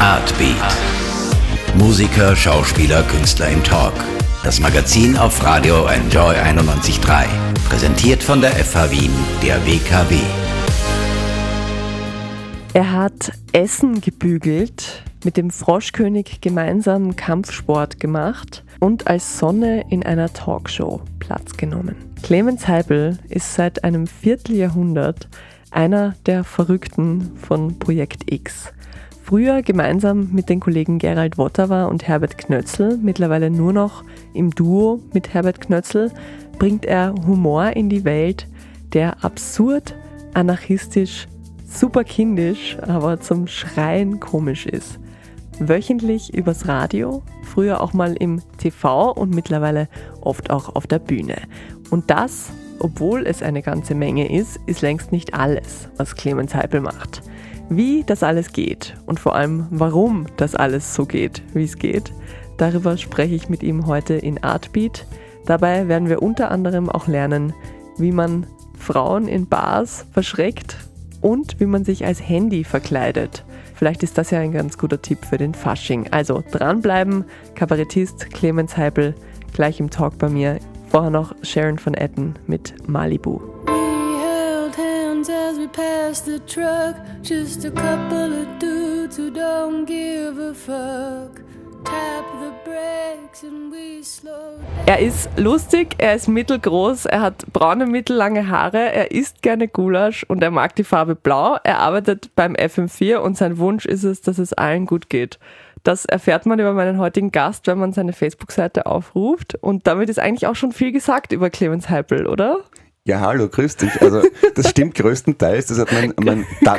Artbeat. Musiker, Schauspieler, Künstler im Talk. Das Magazin auf Radio Enjoy 91.3. Präsentiert von der FH Wien, der WKW. Er hat Essen gebügelt, mit dem Froschkönig gemeinsam Kampfsport gemacht und als Sonne in einer Talkshow Platz genommen. Clemens Heibel ist seit einem Vierteljahrhundert einer der Verrückten von Projekt X. Früher gemeinsam mit den Kollegen Gerald Wottawa und Herbert Knötzl, mittlerweile nur noch im Duo mit Herbert Knötzl, bringt er Humor in die Welt, der absurd, anarchistisch, super kindisch, aber zum Schreien komisch ist. Wöchentlich übers Radio, früher auch mal im TV und mittlerweile oft auch auf der Bühne. Und das, obwohl es eine ganze Menge ist, ist längst nicht alles, was Clemens Heipel macht. Wie das alles geht und vor allem warum das alles so geht, wie es geht, darüber spreche ich mit ihm heute in Artbeat. Dabei werden wir unter anderem auch lernen, wie man Frauen in Bars verschreckt und wie man sich als Handy verkleidet. Vielleicht ist das ja ein ganz guter Tipp für den Fasching. Also dranbleiben, Kabarettist Clemens Heipel gleich im Talk bei mir. Vorher noch Sharon von Etten mit Malibu. Passed the truck. Just a couple of dudes who don't give a fuck. Er ist lustig, er ist mittelgroß, er hat braune, mittellange Haare, er isst gerne Gulasch und er mag die Farbe Blau. Er arbeitet beim FM4 und sein Wunsch ist es, dass es allen gut geht. Das erfährt man über meinen heutigen Gast, wenn man seine Facebook-Seite aufruft. Und damit ist eigentlich auch schon viel gesagt über Clemens Heipel, oder? Ja, hallo, grüß dich. Also das stimmt größtenteils. Das hat mein, mein, da,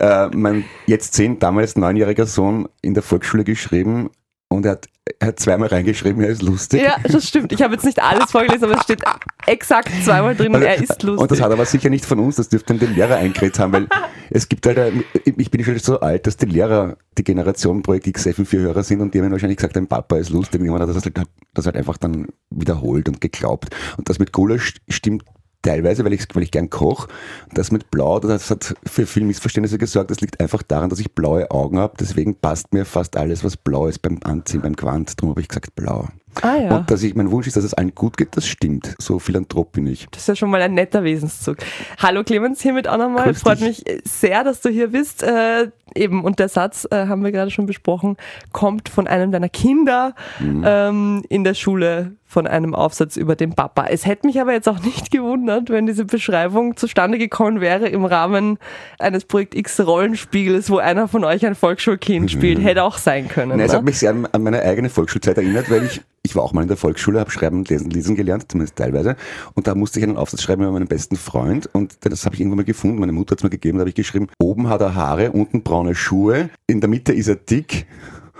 äh, mein jetzt zehn, damals neunjähriger Sohn in der Volksschule geschrieben und er hat, er hat zweimal reingeschrieben, er ist lustig. Ja, das stimmt. Ich habe jetzt nicht alles vorgelesen, aber es steht exakt zweimal drin und er ist lustig. Und das hat aber sicher nicht von uns, das dürfte den Lehrer eingeredet haben, weil es gibt halt, ich bin schon so alt, dass die Lehrer die Generation Projekt X FM4-Hörer sind und die haben wahrscheinlich gesagt, dein Papa ist lustig und jemand hat das halt, das halt einfach dann wiederholt und geglaubt. Und das mit Gulasch stimmt teilweise, weil ich, weil ich gern koche. Das mit Blau, das hat für viel Missverständnisse gesorgt. Das liegt einfach daran, dass ich blaue Augen habe. Deswegen passt mir fast alles, was blau ist beim Anziehen, beim Quant. Darum habe ich gesagt blau. ah ja. Und dass ich, mein Wunsch ist, dass es allen gut geht, das stimmt. So Philanthrop bin ich. Das ist ja schon mal ein netter Wesenszug. Hallo Clemens, hiermit auch nochmal. Grüß Freut dich. mich sehr, dass du hier bist. Äh, eben, und der Satz, äh, haben wir gerade schon besprochen, kommt von einem deiner Kinder Mhm. ähm, in der Schule von einem Aufsatz über den Papa. Es hätte mich aber jetzt auch nicht gewundert, wenn diese Beschreibung zustande gekommen wäre im Rahmen eines Projekt X Rollenspiels, wo einer von euch ein Volksschulkind spielt. Hätte auch sein können. Mhm. Nein, es oder? hat mich sehr an, an meine eigene Volksschulzeit erinnert, weil ich, ich war auch mal in der Volksschule, habe Schreiben und Lesen, Lesen gelernt, zumindest teilweise. Und da musste ich einen Aufsatz schreiben über meinen besten Freund. Und das habe ich irgendwann mal gefunden. Meine Mutter hat es mir gegeben. Da habe ich geschrieben, oben hat er Haare, unten braune Schuhe, in der Mitte ist er dick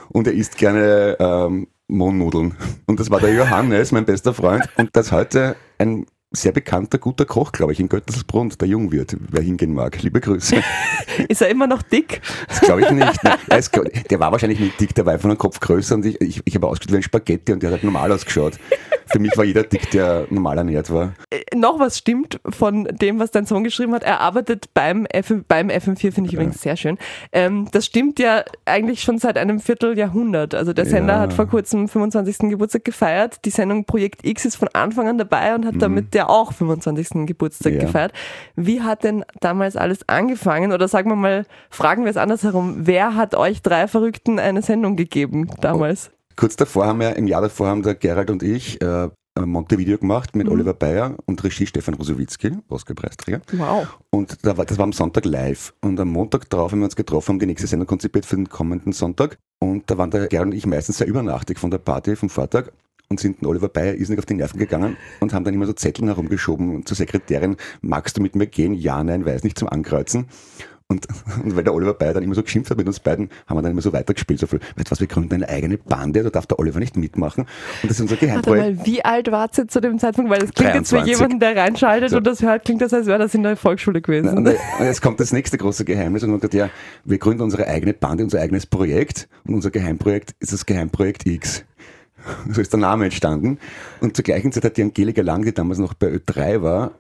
und er isst gerne ähm, Mohnnudeln. Und das war der Johannes, mein bester Freund. Und das heute ein sehr bekannter, guter Koch, glaube ich, in Göttelsbrunn, der Jungwirt, wer hingehen mag. Liebe Grüße. Ist er immer noch dick? Das glaube ich nicht. Ist, der war wahrscheinlich nicht dick, der war einfach einen Kopf größer und ich, ich, ich habe ausgeschaut wie ein Spaghetti und der hat halt normal ausgeschaut. Für mich war jeder dick, der normal ernährt war. Äh, noch was stimmt von dem, was dein Sohn geschrieben hat. Er arbeitet beim, FM, beim FM4, finde ich übrigens sehr schön. Ähm, das stimmt ja eigentlich schon seit einem Vierteljahrhundert. Also der Sender Ja. hat vor kurzem 25. Geburtstag gefeiert. Die Sendung Projekt X ist von Anfang an dabei und hat damit ja auch 25. Geburtstag Mhm. Ja. gefeiert. Wie hat denn damals alles angefangen? Oder sagen wir mal, fragen wir es andersherum. Wer hat euch drei Verrückten eine Sendung gegeben damals? Kurz davor haben wir, im Jahr davor haben der Gerald und ich äh, ein Montevideo gemacht mit Oliver Bayer und Regie Stefan Rosowitzki, Oscar-Preisträger. Wow. Und da war, das war am Sonntag live. Und am Montag drauf haben wir uns getroffen, haben die nächste Sendung konzipiert für den kommenden Sonntag. Und da waren der Gerald und ich meistens sehr übernachtig von der Party vom Vortag und sind den Oliver Bayer irrsinnig auf die Nerven gegangen und haben dann immer so Zetteln herumgeschoben zur Sekretärin, magst du mit mir gehen? Ja, nein, weiß nicht, zum Ankreuzen. Und, und weil der Oliver Bayer dann immer so geschimpft hat mit uns beiden, haben wir dann immer so weitergespielt. So viel, weißt du was, wir gründen eine eigene Bande, da darf der Oliver nicht mitmachen. Und das ist unser Warte Geheimprojekt. mal, wie alt wart ihr zu dem Zeitpunkt? Weil das klingt jetzt für 23. jemanden, der reinschaltet So. und das hört, klingt das, als wäre das in der Volksschule gewesen. Und, und jetzt kommt das nächste große Geheimnis und man sagt, ja, wir gründen unsere eigene Bande, unser eigenes Projekt und unser Geheimprojekt ist das Geheimprojekt X. So ist der Name entstanden. Und zur gleichen Zeit hat die Angelika Lang, die damals noch bei Ö3 war,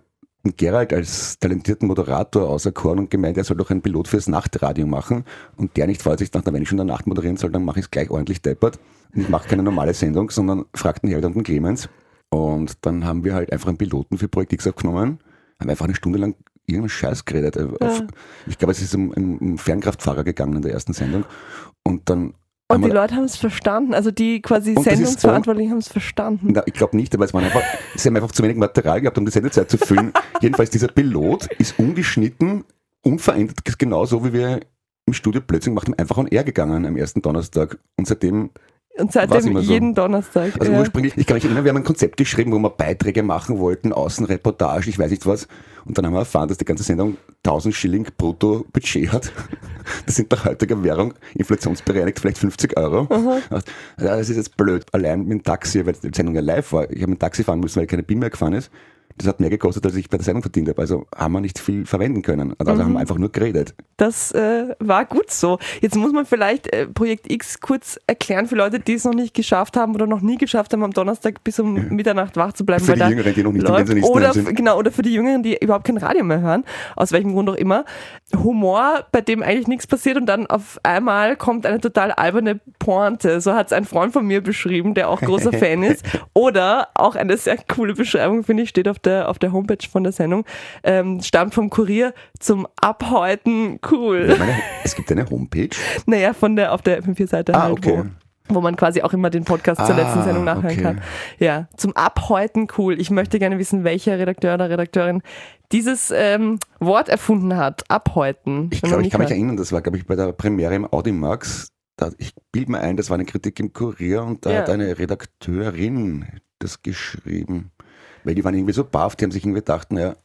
Gerald als talentierten Moderator auserkoren und gemeint, er soll doch einen Pilot fürs Nachtradio machen. Und der nicht freut sich, dachte, wenn ich schon in der Nacht moderieren soll, dann mache ich es gleich ordentlich deppert. Und mache keine normale Sendung, sondern fragten Herbert und den Clemens. Und dann haben wir halt einfach einen Piloten für Projekt X aufgenommen, haben einfach eine Stunde lang irgendeinen Scheiß geredet. Auf, Ich glaube, es ist um, um Fernkraftfahrer gegangen in der ersten Sendung. Und dann Und die Leute haben es verstanden, also die quasi Sendungsverantwortlichen haben es verstanden. Na, ich glaube nicht, aber es waren einfach, sie haben einfach zu wenig Material gehabt, um die Sendezeit zu füllen. Jedenfalls, dieser Pilot ist ungeschnitten, unverändert, genauso wie wir im Studio plötzlich gemacht haben, einfach on air gegangen am ersten Donnerstag. Und seitdem, Und seitdem immer so. jeden Donnerstag. also ja. ursprünglich, ich kann mich erinnern, wir haben ein Konzept geschrieben, wo wir Beiträge machen wollten, Außenreportage, ich weiß nicht was. Und dann haben wir erfahren, dass die ganze Sendung 1000 Schilling brutto Budget hat. Das sind nach heutiger Währung inflationsbereinigt vielleicht 50 Euro. Ja, Das ist jetzt blöd. Allein mit dem Taxi, weil die Sendung ja live war. Ich habe mit dem Taxi fahren müssen, weil keine BIM mehr gefahren ist. Das hat mehr gekostet, als ich bei der Sendung verdient habe. Also haben wir nicht viel verwenden können. Also haben wir einfach nur geredet. Das äh, war gut so. Jetzt muss man vielleicht äh, Projekt X kurz erklären für Leute, die es noch nicht geschafft haben oder noch nie geschafft haben, am Donnerstag bis um Mitternacht wach zu bleiben. Für die Jüngeren, die noch nicht läuft. Pensionistenheim oder, sind. Genau, oder für die Jüngeren, die überhaupt kein Radio mehr hören, aus welchem Grund auch immer. Humor, bei dem eigentlich nichts passiert und dann auf einmal kommt eine total alberne Pointe. So hat es ein Freund von mir beschrieben, der auch großer Fan ist. Oder auch eine sehr coole Beschreibung, finde ich, steht auf der, auf der Homepage von der Sendung, ähm, stammt vom Kurier zum Abhäuten cool. Meine, es gibt eine Homepage. Naja, von der, auf der FM4-Seite Ah, halt, okay. wo, wo man quasi auch immer den Podcast zur Ah, letzten Sendung nachhören okay. kann. Ja, zum Abhäuten cool. Ich möchte gerne wissen, welcher Redakteur oder Redakteurin dieses ähm, Wort erfunden hat. Abhäuten. Ich glaube, ich kann mich erinnern, das war, glaube ich, bei der Premiere im Audimax. Da, ich bilde mir ein, das war eine Kritik im Kurier und da Ja. hat eine Redakteurin das geschrieben. Weil die waren irgendwie so baff, die haben sich irgendwie gedacht, naja,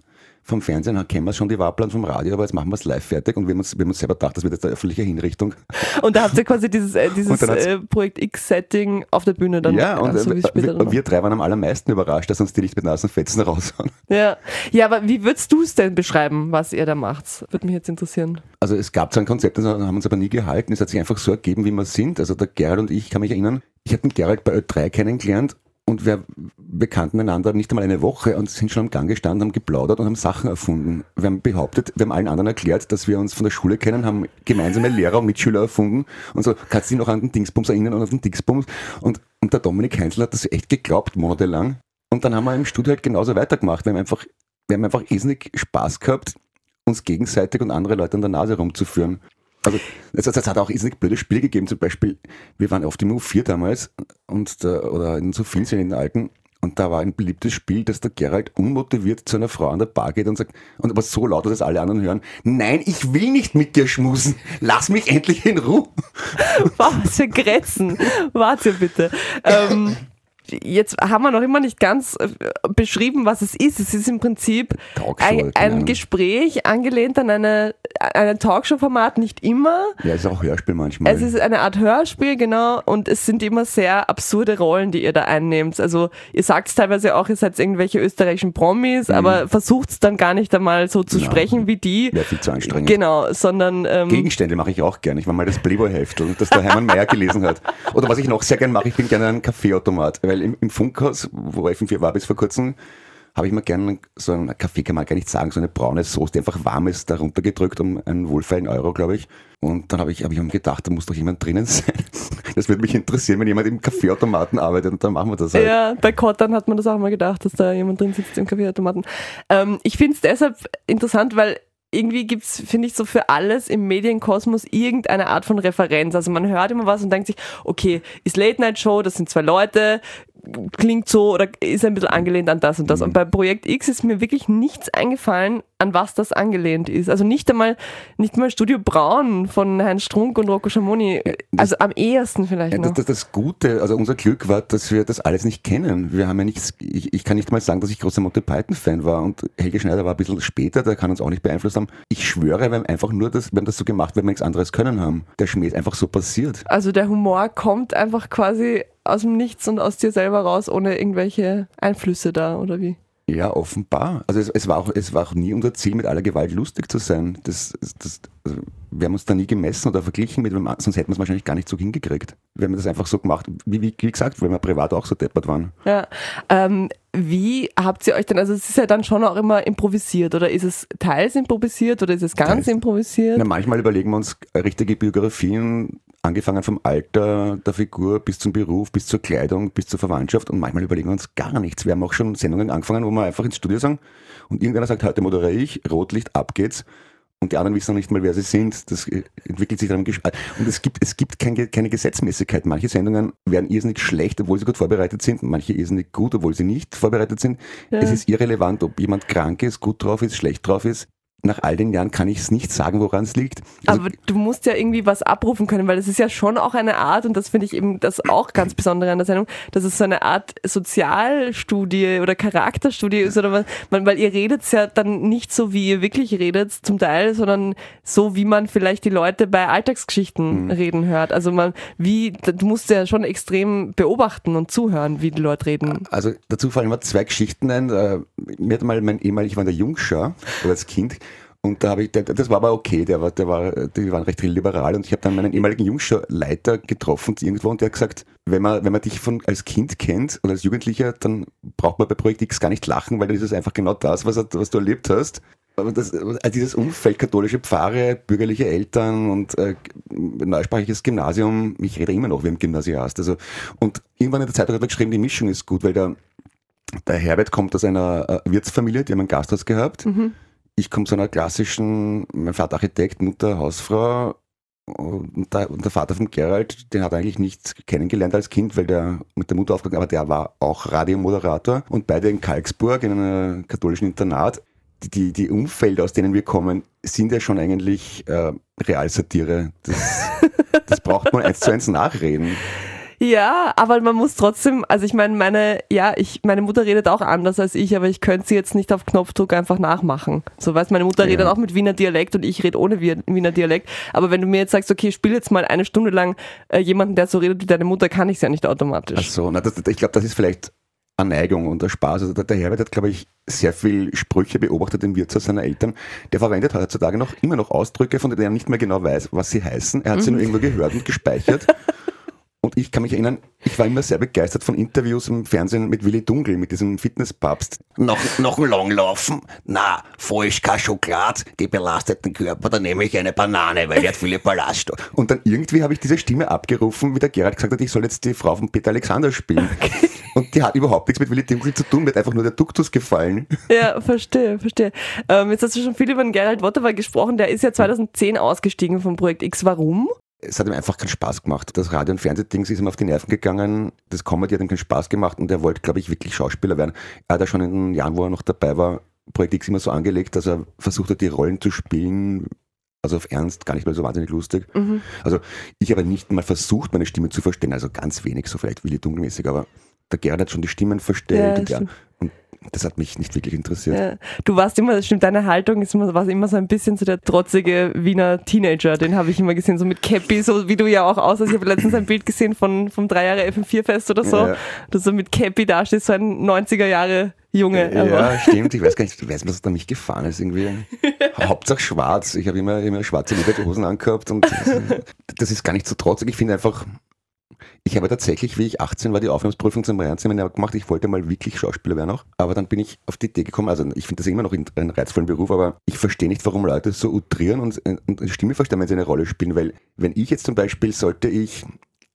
vom Fernsehen kennen wir schon die Wahlplan vom Radio, aber jetzt machen wir es live fertig und wir haben uns, wir haben uns selber gedacht, das wird jetzt eine öffentliche Hinrichtung. Und da habt ihr quasi dieses, äh, dieses äh, Projekt X-Setting auf der Bühne dann. ja, und so äh, wir, wir drei waren am allermeisten überrascht, dass uns die nicht mit Nasenfetzen raushauen. ja. ja, aber wie würdest du es denn beschreiben, was ihr da macht? Würde mich jetzt interessieren. Also es gab so ein Konzept, das haben uns aber nie gehalten. Es hat sich einfach so ergeben, wie wir sind. Also der Gerald und ich, ich kann mich erinnern, ich habe den Gerald bei Ö3 kennengelernt und wir, kannten einander nicht einmal eine Woche und sind schon am Gang gestanden, haben geplaudert und haben Sachen erfunden. Wir haben behauptet, wir haben allen anderen erklärt, dass wir uns von der Schule kennen, haben gemeinsame Lehrer und Mitschüler erfunden und so, kannst du dich noch an den Dingsbums erinnern und an den Dingsbums? Und, und der Dominik Heinzel hat das echt geglaubt, monatelang. Und dann haben wir im Studio halt genauso weitergemacht. Wir haben einfach, wir haben einfach irrsinnig Spaß gehabt, uns gegenseitig und andere Leute an der Nase rumzuführen. Also es, hat auch irrsinnig blöde Spiele gegeben, zum Beispiel, wir waren oft im U4 damals und da, oder in so vielen in den alten und da war ein beliebtes Spiel, dass der Gerald unmotiviert zu einer Frau an der Bar geht und sagt, und aber so laut, dass alle anderen hören, nein, ich will nicht mit dir schmusen, lass mich endlich in Ruhe. Wow, was für Grätzen. Warte bitte. Ähm, jetzt haben wir noch immer nicht ganz äh, beschrieben, was es ist. Es ist im Prinzip ein, keine ein. Gespräch angelehnt an eine, ein Talkshow-Format, nicht immer. Ja, ist auch Hörspiel manchmal. Es ist eine Art Hörspiel, genau, und es sind immer sehr absurde Rollen, die ihr da einnehmt. Also ihr sagt teilweise auch, ihr seid irgendwelche österreichischen Promis, aber versucht es dann gar nicht einmal so zu Mhm. Ja. sprechen wie die. Wäre viel zu anstrengend. Genau, sondern ähm, Gegenstände mache ich auch gerne. Ich war mal das Playboy-Heftel, das der Hermann Mayer gelesen hat. Oder was ich noch sehr gerne mache, ich bin gerne ein Kaffeeautomat. Weil im, im Funkhaus, wo FM4 war bis vor kurzem, habe ich mir gerne so einen Kaffee, kann man gar nicht sagen, so eine braune Soße, die einfach warm ist, darunter gedrückt um einen wohlfeilen Euro, glaube ich. Und dann habe ich, hab ich mir gedacht, da muss doch jemand drinnen sein. Das würde mich interessieren, wenn jemand im Kaffeeautomaten arbeitet und dann machen wir das halt. Ja, bei Kottern hat man das auch mal gedacht, dass da jemand drin sitzt im Kaffeeautomaten. Ähm, ich finde es deshalb interessant, weil irgendwie gibt es, finde ich, so für alles im Medienkosmos irgendeine Art von Referenz. Also man hört immer was und denkt sich, okay, ist Late Night Show, das sind zwei Leute, klingt so oder ist ein bisschen angelehnt an das und das. Und bei Projekt X ist mir wirklich nichts eingefallen, an was das angelehnt ist. Also nicht einmal, nicht mal Studio Braun von Heinz Strunk und Rocco Schamoni. Also am ehesten vielleicht Ja, noch. das, das, das Gute, also unser Glück war, dass wir das alles nicht kennen. Wir haben ja nichts, ich, ich kann nicht mal sagen, dass ich großer Monty Python-Fan war und Helge Schneider war ein bisschen später, der kann uns auch nicht beeinflusst haben. Ich schwöre, wir haben einfach nur das, wir haben das so gemacht, weil wir nichts anderes können haben. Der Schmäh ist einfach so passiert. Also der Humor kommt einfach quasi aus dem Nichts und aus dir selber raus, ohne irgendwelche Einflüsse da, oder wie? Ja, offenbar. Also es, es, war auch, es war auch nie unser Ziel, mit aller Gewalt lustig zu sein. Das, das, also wir haben uns da nie gemessen oder verglichen mit, wem an- sonst hätten wir es wahrscheinlich gar nicht so hingekriegt. Wir haben das einfach so gemacht, wie, wie, wie gesagt, weil wir privat auch so deppert waren. Ja. Ähm, wie habt ihr euch denn, also es ist ja dann schon auch immer improvisiert oder ist es teils improvisiert oder ist es ganz Teils. improvisiert? Na, manchmal überlegen wir uns richtige Biografien, angefangen vom Alter der Figur bis zum Beruf, bis zur Kleidung, bis zur Verwandtschaft und manchmal überlegen wir uns gar nichts. Wir haben auch schon Sendungen angefangen, wo wir einfach ins Studio sagen und irgendeiner sagt, heute moderiere ich, Rotlicht, ab geht's. Und die anderen wissen noch nicht mal, wer sie sind. Das äh, entwickelt sich dann im Gesch Und es gibt, es gibt keine, keine Gesetzmäßigkeit. Manche Sendungen werden irrsinnig schlecht, obwohl sie gut vorbereitet sind. Manche irrsinnig gut, obwohl sie nicht vorbereitet sind. Ja. Es ist irrelevant, ob jemand krank ist, gut drauf ist, schlecht drauf ist. Nach all den Jahren kann ich es nicht sagen, woran es liegt. Also, Aber du musst ja irgendwie was abrufen können, weil es ist ja schon auch eine Art, und das finde ich eben das auch ganz Besondere an der Sendung, dass es so eine Art Sozialstudie oder Charakterstudie ist, oder man, weil ihr redet ja dann nicht so, wie ihr wirklich redet, zum Teil, sondern so, wie man vielleicht die Leute bei Alltagsgeschichten Mhm. reden hört. Also man, wie, du musst ja schon extrem beobachten und zuhören, wie die Leute reden. Also dazu fallen mir zwei Geschichten ein. Äh, Mir hat mal mein ehemaliger, ich war in der Jungschau oder als Kind und da habe ich, das war aber okay, der war, der war, die waren recht liberal und ich habe dann meinen ehemaligen Jungschau-Leiter getroffen irgendwo und der hat gesagt, wenn man, wenn man dich von als Kind kennt oder als Jugendlicher, dann braucht man bei Projekt X gar nicht lachen, weil dann ist einfach genau das, was, was du erlebt hast. Das, also dieses Umfeld, katholische Pfarre, bürgerliche Eltern und äh, neusprachliches Gymnasium, ich rede immer noch wie ein Gymnasiast. Also, und irgendwann in der Zeitung hat er geschrieben, die Mischung ist gut, weil der, der Herbert kommt aus einer äh, Wirtsfamilie, die haben ein Gasthaus gehabt. Ich komme zu einer klassischen, mein Vater Architekt, Mutter Hausfrau. Und der, und der Vater von Gerald, den hat er eigentlich nicht kennengelernt als Kind, weil der mit der Mutter aufgegangen aber der war auch Radiomoderator und beide in Kalksburg in einem katholischen Internat. Die, die, die Umfelder, aus denen wir kommen, sind ja schon eigentlich äh, Realsatire. Das, das braucht man eins zu eins nachreden. Ja, aber man muss trotzdem, also ich meine, meine, ja, ich, meine Mutter redet auch anders als ich, aber ich könnte sie jetzt nicht auf Knopfdruck einfach nachmachen. So weißt, meine Mutter Ja. redet auch mit Wiener Dialekt und ich rede ohne Wien- Wiener Dialekt. Aber wenn du mir jetzt sagst, okay, spiel jetzt mal eine Stunde lang äh, jemanden, der so redet wie deine Mutter, kann ich es ja nicht automatisch. Ach so, na, das, ich glaube, das ist vielleicht eine Neigung und der Spaß. Also der, Herbert hat, glaube ich, sehr viel Sprüche beobachtet im Wirtshaus seiner Eltern. Der verwendet heutzutage noch immer noch Ausdrücke, von denen er nicht mehr genau weiß, was sie heißen. Er hat sie nur irgendwo gehört und gespeichert. Und ich kann mich erinnern, ich war immer sehr begeistert von Interviews im Fernsehen mit Willy Dunkel, mit diesem Fitnesspapst. Noch, noch ein Langlaufen? Na, falsch, kein Schokolade, die belastet den Körper, dann nehme ich eine Banane, weil die hat viele Ballaststoffe. Und dann irgendwie habe ich diese Stimme abgerufen, wie der Gerhard gesagt hat, ich soll jetzt die Frau von Peter Alexander spielen. Und die hat überhaupt nichts mit Willy Dunkel zu tun, mir hat einfach nur der Duktus gefallen. Ja, verstehe, verstehe. Ähm, jetzt hast du schon viel über den Gerald Wottewer gesprochen, der ist ja 2010 ausgestiegen vom Projekt X. Warum? Es hat ihm einfach keinen Spaß gemacht. Das Radio- und Fernsehding ist ihm auf die Nerven gegangen. Das Comedy hat ihm keinen Spaß gemacht und er wollte, glaube ich, wirklich Schauspieler werden. Er hat ja schon in den Jahren, wo er noch dabei war, Projekt X immer so angelegt, dass er versucht hat, die Rollen zu spielen. Also auf Ernst, gar nicht mal so wahnsinnig lustig. Also ich habe nicht mal versucht, meine Stimme zu verstehen. Also ganz wenig, so vielleicht Willi Dunkelmäßig, aber der Gerhard hat schon die Stimmen Ja, verstellt. und, stimmt. Das hat mich nicht wirklich interessiert. Ja. Du warst immer, das stimmt, deine Haltung ist immer, warst immer so ein bisschen so der trotzige Wiener Teenager. Den habe ich immer gesehen, so mit Cappy, so wie du ja auch aussiehst. Ich habe letztens ein Bild gesehen von, vom drei Jahre FM4-Fest oder so. Ja. Du so mit Cappy dastehst, so ein 90er Jahre Junge. Ja, aber- stimmt. Ich weiß gar nicht, ich weiß, was da mich gefahren ist irgendwie. Hauptsache schwarz. Ich habe immer, immer schwarze Lederhosen angehabt und das ist gar nicht so trotzig. Ich finde einfach, ich habe tatsächlich, wie ich 18 war, die Aufnahmeprüfung zum Reinseminar gemacht. Ich wollte mal wirklich Schauspieler werden auch. Aber dann bin ich auf die Idee gekommen, also ich finde das immer noch einen reizvollen Beruf, aber ich verstehe nicht, warum Leute so utrieren und, und eine Stimme verstehen, wenn sie eine Rolle spielen. Weil wenn ich jetzt zum Beispiel, sollte ich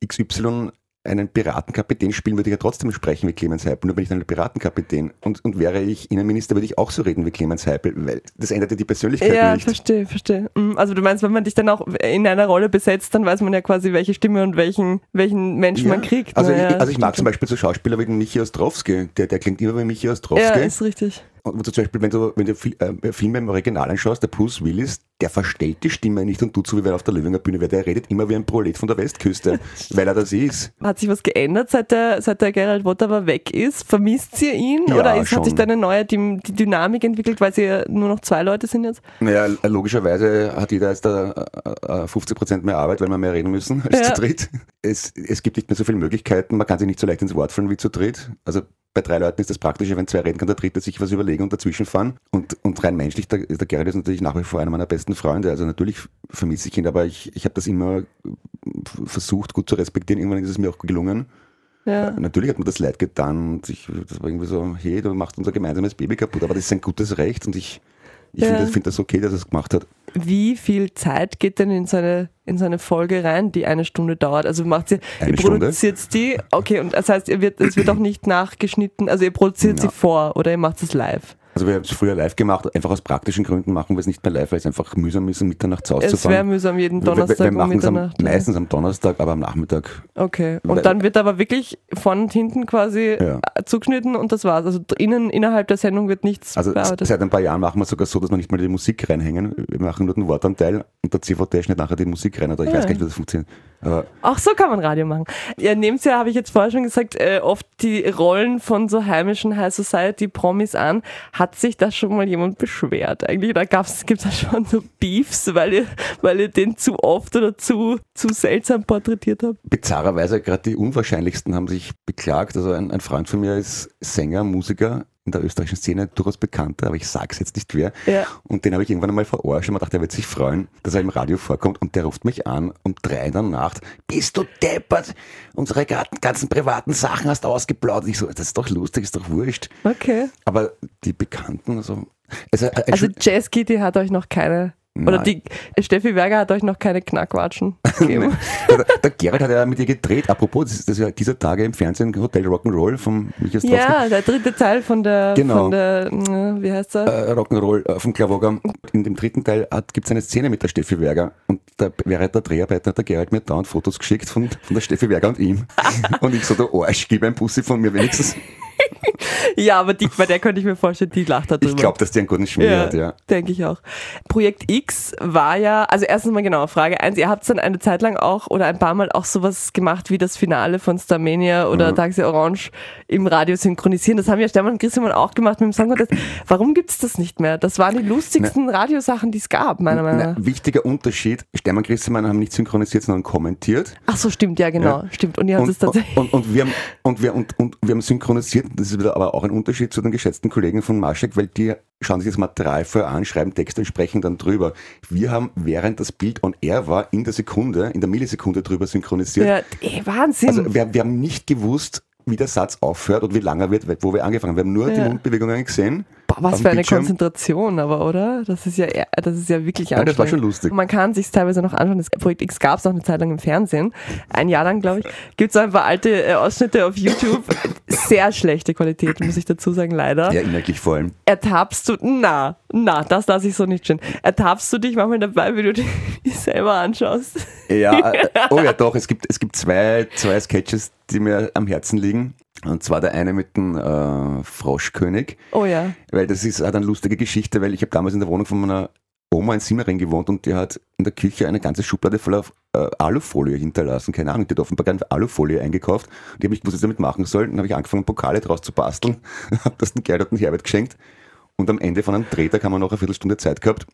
XY einen Piratenkapitän spielen, würde ich ja trotzdem sprechen wie Clemens Heipel, nur bin ich dann ein Piratenkapitän. Und, und wäre ich Innenminister, würde ich auch so reden wie Clemens Heipel, weil das ändert ja die Persönlichkeit Ja, nicht. verstehe, verstehe. Mm, Also du meinst, wenn man dich dann auch in einer Rolle besetzt, dann weiß man ja quasi, welche Stimme und welchen, welchen Menschen man kriegt. Also, Na ich, ja, also ich mag zum Beispiel so Schauspieler wie den Michi Ostrowski, der, der klingt immer wie Michi Ja, Ostrowski. ist richtig. Und zum Beispiel, wenn du, wenn du Fil- äh, Filme im Original anschaust, der Bruce Willis, der verstellt die Stimme nicht und tut so, wie wenn er auf der Löwinger Bühne wäre. Der redet immer wie ein Prolet von der Westküste, weil er das ist. Hat sich was geändert, seit der, seit der Gerald Wotterer weg ist? Vermisst ihr ihn? Ja, Oder ist, hat schon. sich da eine neue Dy- die Dynamik entwickelt, weil sie ja nur noch zwei Leute sind jetzt? Naja, logischerweise hat jeder jetzt da äh, äh, 50% mehr Arbeit, weil wir mehr reden müssen als Ja. zu dritt. Es, es gibt nicht mehr so viele Möglichkeiten, man kann sich nicht so leicht ins Wort fallen wie zu dritt. Also bei drei Leuten ist das praktischer, wenn zwei reden, kann der dritte sich was überlegen und dazwischen fahren. Und, und rein menschlich, der, der Gerrit ist natürlich nach wie vor einer meiner besten Freunde. Also natürlich vermisse ich ihn, aber ich, ich habe das immer versucht gut zu respektieren. Irgendwann ist es mir auch gelungen. Ja. Äh, Natürlich hat mir das leid getan und ich, das war irgendwie so, hey, du machst unser gemeinsames Baby kaputt, aber das ist ein gutes Recht und ich, ich Ja. finde das, find das okay, dass er es gemacht hat. Wie viel Zeit geht denn in so eine, in so eine Folge rein, die eine Stunde dauert? Also macht ihr, Eine ihr produziert die, okay, und das heißt, ihr wird, es wird auch nicht nachgeschnitten, also ihr produziert sie Ja. vor oder ihr macht es live. Also wir haben es früher live gemacht, einfach aus praktischen Gründen machen wir es nicht mehr live, weil es einfach mühsam ist, um Mitternacht zu Hause zu Es wäre mühsam jeden Wir- wir, Donnerstag wir um machen es am, Mitternacht. meistens am Donnerstag, aber am Nachmittag. Okay. Und dann wird aber wirklich von und hinten quasi Ja. zugeschnitten und das war's. Also innen, innerhalb der Sendung wird nichts Also bearbeitet. seit ein paar Jahren machen wir sogar so, dass wir nicht mal die Musik reinhängen. Wir machen nur den Wortanteil und der CVD schneidet nachher die Musik rein. Oder ich Ah. weiß gar nicht, wie das funktioniert. Aber Ach, so kann man Radio machen. Ihr nehmt ja, habe ich jetzt vorher schon gesagt, äh, oft die Rollen von so heimischen High Society Promis an. Hat sich da schon mal jemand beschwert? Eigentlich, da gab's, gibt's da schon so Beefs, weil ihr, weil ihr den zu oft oder zu, zu seltsam porträtiert habt. bizarrerweise gerade die unwahrscheinlichsten haben sich beklagt. Also ein, ein Freund von mir ist Sänger, Musiker in der österreichischen Szene, durchaus bekannter, aber ich sag's jetzt nicht wer. Ja. Und den habe ich irgendwann einmal verarscht und man dachte, er wird sich freuen, dass er im Radio vorkommt und der ruft mich an um drei in der Nacht. Bist du deppert? Unsere ganzen, privaten Sachen hast ausgeplaudert. Ich so, das ist doch lustig, ist doch wurscht. Okay. Aber die Bekannten, also, also, ein Also Jazz Kitty hat euch noch keine, oder Nein. die Steffi Berger hat euch noch keine Knackwatschen gegeben. der, der Gerald hat ja mit ihr gedreht. Apropos, das ist, das ist ja dieser Tage im Fernsehen Hotel Rock'n'Roll vom Michael ja, der dritte Teil von der, Genau. von der, äh, wie heißt er? äh, Rock'n'Roll äh, vom Klavoger. In dem dritten Teil gibt es eine Szene mit der Steffi Berger. Und da, während der Dreharbeiten hat der Gerald mir dauernd Fotos geschickt von, von der Steffi Berger und ihm. und ich so, du Arsch, gib ein Pussy von mir wenigstens. Ja, aber die, bei der könnte ich mir vorstellen, die lacht da drüber. Ich glaube, dass die einen guten Schmäh hat, ja. denke ich auch. Projekt X war ja, also erstens mal genau, Frage eins. ihr habt dann eine Zeit lang auch oder ein paar Mal auch sowas gemacht wie das Finale von Starmania oder Mhm. Taxi Orange im Radio synchronisieren. Das haben ja Stefan und Christian auch gemacht mit dem Song Contest. Warum gibt's das nicht mehr? Das waren die lustigsten Radiosachen, die es gab, meiner Meinung Na, nach. wichtiger Unterschied, Steinmann und Christian haben nicht synchronisiert, sondern kommentiert. Ach so, stimmt, ja genau, Ja. stimmt. Und ihr habt es Und, tatsächlich... und, und, wir haben, und, wir, und, und wir haben synchronisiert, das ist wieder aber auch ein Unterschied zu den geschätzten Kollegen von Maschek, weil die schauen sich das Material vorher an, schreiben Texte und sprechen dann drüber. Wir haben, während das Bild on air war, in der Sekunde, in der Millisekunde drüber synchronisiert. ja, ey, Wahnsinn. Also wir, wir haben nicht gewusst, wie der Satz aufhört und wie lang er wird, wo wir angefangen haben. Wir haben nur die Ja. Mundbewegungen gesehen. Boah, was für eine Bildschirm. Konzentration, aber oder? Das ist ja, das ist ja wirklich Ja, das war anstrengend. schon lustig. Man kann sich teilweise noch anschauen. Das Projekt X gab es auch eine Zeit lang im Fernsehen. Ein Jahr lang, glaube ich. Gibt es ein paar alte äh, Ausschnitte auf YouTube. Sehr schlechte Qualität, muss ich dazu sagen, leider. Ja, inhaltlich vor allem. Ertappst du, na, na, das lasse ich so nicht stehen. Ertappst du dich manchmal dabei, wie du dich selber anschaust? Ja, oh ja, doch, es gibt, es gibt zwei, zwei Sketches, die mir am Herzen liegen. Und zwar der eine mit dem äh, Froschkönig, Oh ja. weil das ist hat eine lustige Geschichte, weil ich habe damals in der Wohnung von meiner Oma in Simmering gewohnt und die hat in der Küche eine ganze Schublade voller äh, Alufolie hinterlassen. Keine Ahnung, die hat offenbar keine Alufolie eingekauft. Und die habe ich gewusst, was ich damit machen soll. Dann habe ich angefangen, Pokale draus zu basteln, habe das den Gerd und den Herbert geschenkt. Und am Ende von einem Drehtag haben wir noch eine Viertelstunde Zeit gehabt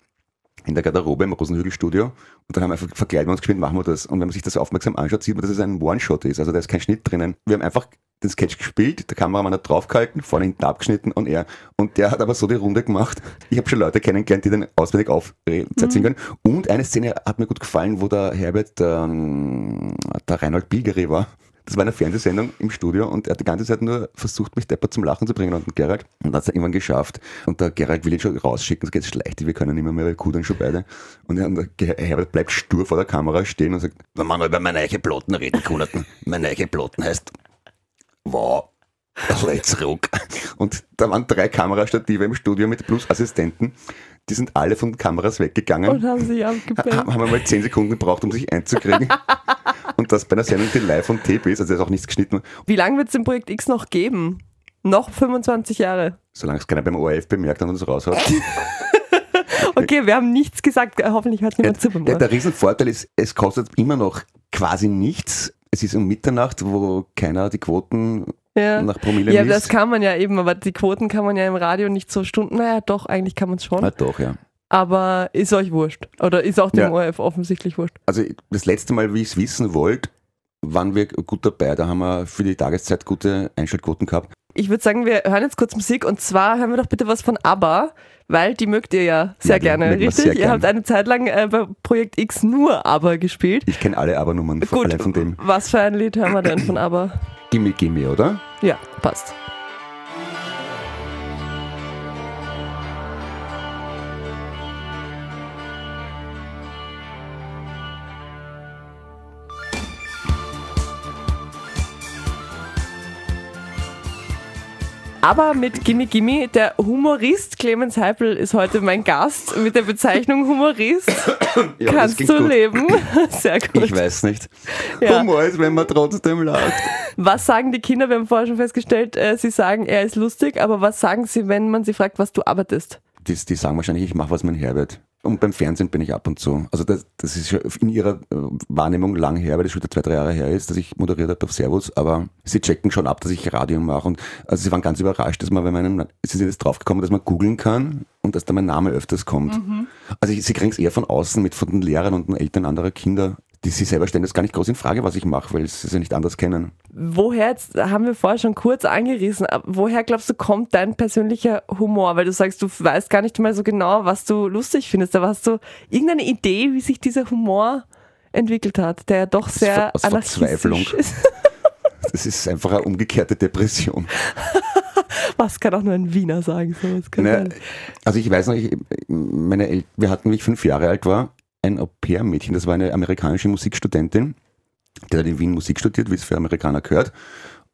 in der Garderobe im Rosenhügelstudio und dann haben wir einfach verkleiden wir uns geschwind, machen wir das. Und wenn man sich das aufmerksam anschaut, sieht man, dass es ein One-Shot ist. Also da ist kein Schnitt drinnen. Wir haben einfach den Sketch gespielt, der Kameramann hat draufgehalten, vorne hinten abgeschnitten und er. Und der hat aber so die Runde gemacht. Ich habe schon Leute kennengelernt, die den auswendig aufziehen können. Und eine Szene hat mir gut gefallen, wo der Herbert, ähm, der Reinhold Bilgeri war. Das war eine Fernsehsendung im Studio und er hat die ganze Zeit nur versucht, mich deppert zum Lachen zu bringen und den Gerald. Und hat es irgendwann geschafft. Und der Gerald will ihn schon rausschicken, es geht schlecht, wir können nicht mehr, mehr wir kudern schon beide. Und der Herbert bleibt stur vor der Kamera stehen und sagt, Wenn man über meine eigenen Plotten reden kann, meine eigenen Plotten heißt, wow, let's rock. und da waren drei Kamerastative im Studio mit plus Assistenten. Die sind alle von den Kameras weggegangen. Und haben sich abgebellt. haben wir mal zehn Sekunden gebraucht, um sich einzukriegen. und das bei einer Sendung, die live on tape ist, also da ist auch nichts geschnitten. Wie lange wird es den Projekt X noch geben? Noch 25 Jahre. Solange es keiner beim ORF bemerkt und uns raushaut. Okay, wir haben nichts gesagt. Hoffentlich hört Ja, niemand zu beim der, Ohr. der Riesenvorteil ist, es kostet immer noch quasi nichts. Es ist um Mitternacht, wo keiner die Quoten Ja. nach Promille Ja, misst. das kann man ja eben, aber die Quoten kann man ja im Radio nicht so Stunden. Naja, doch, eigentlich kann man es schon. Ah, doch, ja. Aber ist euch wurscht. Oder ist auch dem Ja. ORF offensichtlich wurscht. Also das letzte Mal, wie ich es wissen wollte, waren wir gut dabei. Da haben wir für die Tageszeit gute Einschaltquoten gehabt. Ich würde sagen, wir hören jetzt kurz Musik und zwar hören wir doch bitte was von ABBA, weil die mögt ihr ja sehr Ja, gerne, richtig? sehr ihr gern. habt eine Zeit lang äh, bei Projekt X nur ABBA gespielt. Ich kenne alle Aber-Nummern von, Gut, von dem. was für ein Lied hören wir denn von ABBA? Gimme, gimme, oder? Ja, passt. Aber mit Gimme Gimme, der Humorist Clemens Heipel ist heute mein Gast mit der Bezeichnung Humorist. Ja, Kannst du gut. leben? Sehr gut. Ich weiß nicht. Ja. Humor ist, wenn man trotzdem lacht. Was sagen die Kinder? Wir haben vorher schon festgestellt, äh, sie sagen, er ist lustig, aber was sagen sie, wenn man sie fragt, was du arbeitest? Die, die sagen wahrscheinlich, ich mache was mit Herbert. Und beim Fernsehen bin ich ab und zu. Also das, das ist schon in ihrer äh, Wahrnehmung lang her, weil das schon wieder zwei, drei Jahre her ist, dass ich moderiert habe auf Servus. Aber sie checken schon ab, dass ich Radio mache. Und also sie waren ganz überrascht, dass man, wenn man einen, sie sind jetzt draufgekommen, dass man googeln kann und dass da mein Name öfters kommt. Also ich, sie kriegen es eher von außen mit von den Lehrern und den Eltern anderer Kinder. Die sie selber stellen das gar nicht groß in Frage, was ich mache, weil sie es ja nicht anders kennen. Woher, jetzt haben wir vorher schon kurz angerissen, woher glaubst du, kommt dein persönlicher Humor? Weil du sagst, du weißt gar nicht mal so genau, was du lustig findest, aber hast du irgendeine Idee, wie sich dieser Humor entwickelt hat, der ja doch sehr aus Verzweiflung. anarchistisch ist? Das ist einfach eine umgekehrte Depression. Was kann auch nur ein Wiener sagen? Ne, sein. also ich weiß noch, ich, meine El wir hatten, wie ich fünf Jahre alt war, ein Au-pair-Mädchen, das war eine amerikanische Musikstudentin, die hat in Wien Musik studiert, wie es für Amerikaner gehört,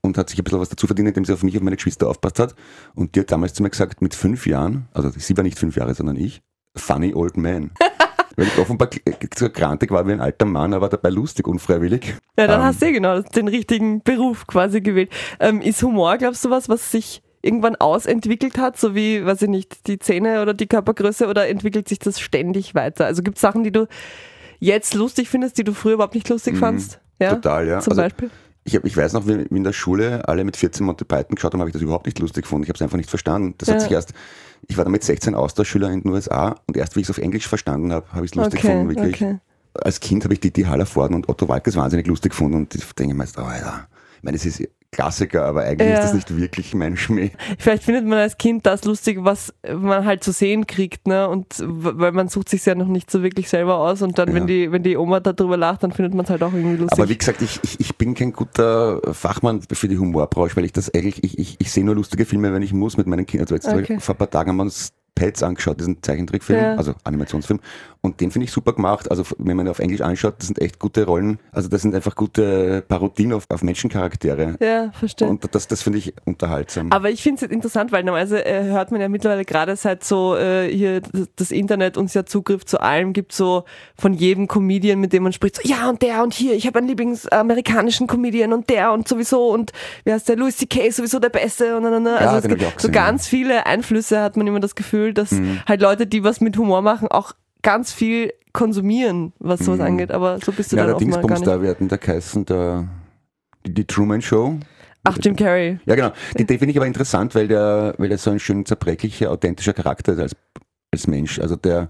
und hat sich ein bisschen was dazu verdient, indem sie auf mich und meine Geschwister aufpasst hat. Und die hat damals zu mir gesagt, mit fünf Jahren, also sie war nicht fünf Jahre, sondern ich, funny old man. Weil ich offenbar so grantig war wie ein alter Mann, aber dabei lustig, unfreiwillig. Ja, dann Ähm, hast du ja genau den richtigen Beruf quasi gewählt. Ähm, ist Humor, glaubst du, was, was sich irgendwann ausentwickelt hat, so wie, weiß ich nicht, die Zähne oder die Körpergröße oder entwickelt sich das ständig weiter? Also gibt es Sachen, die du jetzt lustig findest, die du früher überhaupt nicht lustig Mhm, fandst? Ja? Total, ja. Zum Also, Beispiel? Ich, hab, ich weiß noch, wie, wie in der Schule alle mit 14 Monty Python geschaut haben, habe ich das überhaupt nicht lustig gefunden. Ich habe es einfach nicht verstanden. Das Ja. hat sich erst, ich war damit 16 Austauschschüler in den USA und erst wie ich es auf Englisch verstanden habe, habe ich es lustig Okay, gefunden, wirklich. okay. Als Kind habe ich Didi Hallervorden und Otto Walkes wahnsinnig lustig gefunden und ich denke mir jetzt, oh, Alter, ich meine, es ist Klassiker, aber eigentlich Ja. ist das nicht wirklich mein Schmäh. Vielleicht findet man als Kind das lustig, was man halt zu sehen kriegt, ne? Und weil man sucht sich ja noch nicht so wirklich selber aus und dann, Ja. wenn die, wenn die Oma darüber lacht, dann findet man es halt auch irgendwie lustig. Aber wie gesagt, ich, ich, ich bin kein guter Fachmann für die Humorbranche, weil ich das eigentlich, ich, ich, ich sehe nur lustige Filme, wenn ich muss mit meinen Kindern. Also jetzt Okay. vor ein paar Tagen haben wir uns Pets angeschaut, diesen Zeichentrickfilm, Ja. also Animationsfilm. Und den finde ich super gemacht. Also wenn man auf Englisch anschaut, das sind echt gute Rollen. Also das sind einfach gute Parodien auf, auf Menschencharaktere. ja, verstehe. Und das, das finde ich unterhaltsam. Aber ich finde es interessant, weil normalerweise äh, hört man ja mittlerweile gerade seit so äh, hier das, Internet uns ja Zugriff zu allem gibt, so von jedem Comedian, mit dem man spricht, so ja und der und hier, ich habe einen Lieblingsamerikanischen Comedian und der und sowieso und wie heißt der, Louis C.K. sowieso der Beste und und, und, Ja, also es den hab gibt so ganz viele Einflüsse, hat man immer das Gefühl, dass Mhm. halt Leute, die was mit Humor machen, auch ganz viel konsumieren, was sowas Mhm. angeht, aber so bist du ja, dann der gar Dingsbums nicht. da, wir hatten da geheißen, der, die, die Truman Show. Ach, Jim Carrey. Ja, genau. Den, den finde ich aber interessant, weil der, weil der so ein schön zerbrechlicher, authentischer Charakter ist als, als Mensch. Also der,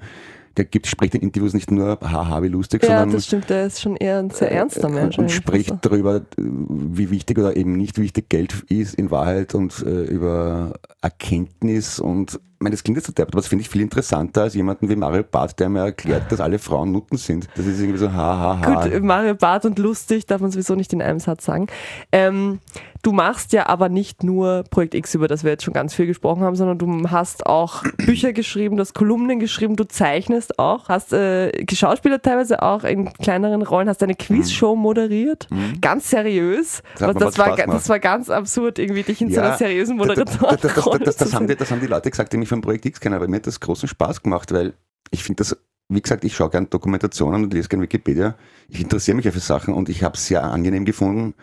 der gibt, spricht in Interviews nicht nur haha, wie lustig, Ja, sondern das stimmt, der ist schon eher ein sehr ernster Mensch. und spricht Also. darüber, wie wichtig oder eben nicht wichtig Geld ist in Wahrheit und äh, über Erkenntnis und ich meine, das klingt jetzt so derb, aber das finde ich viel interessanter als jemanden wie Mario Barth, der mir erklärt, dass alle Frauen Nutten sind. Das ist irgendwie so ha, ha, ha. Gut, Mario Barth und lustig darf man sowieso nicht in einem Satz sagen. Ähm, du machst ja aber nicht nur Projekt X, über das wir jetzt schon ganz viel gesprochen haben, sondern du hast auch Bücher geschrieben, du hast Kolumnen geschrieben, du zeichnest auch, hast äh, geschauspielert teilweise auch in kleineren Rollen, hast eine Quizshow moderiert, ganz seriös. Mhm. Das das, war, das war ganz absurd, irgendwie dich in so einer seriösen das, das, das, das, haben die, das haben die Leute gesagt, die mich vom Projekt X kennen, aber mir hat das großen Spaß gemacht, weil ich finde das, wie gesagt, ich schaue gerne Dokumentationen und lese gerne Wikipedia. Ich interessiere mich ja für Sachen und ich habe es sehr angenehm gefunden,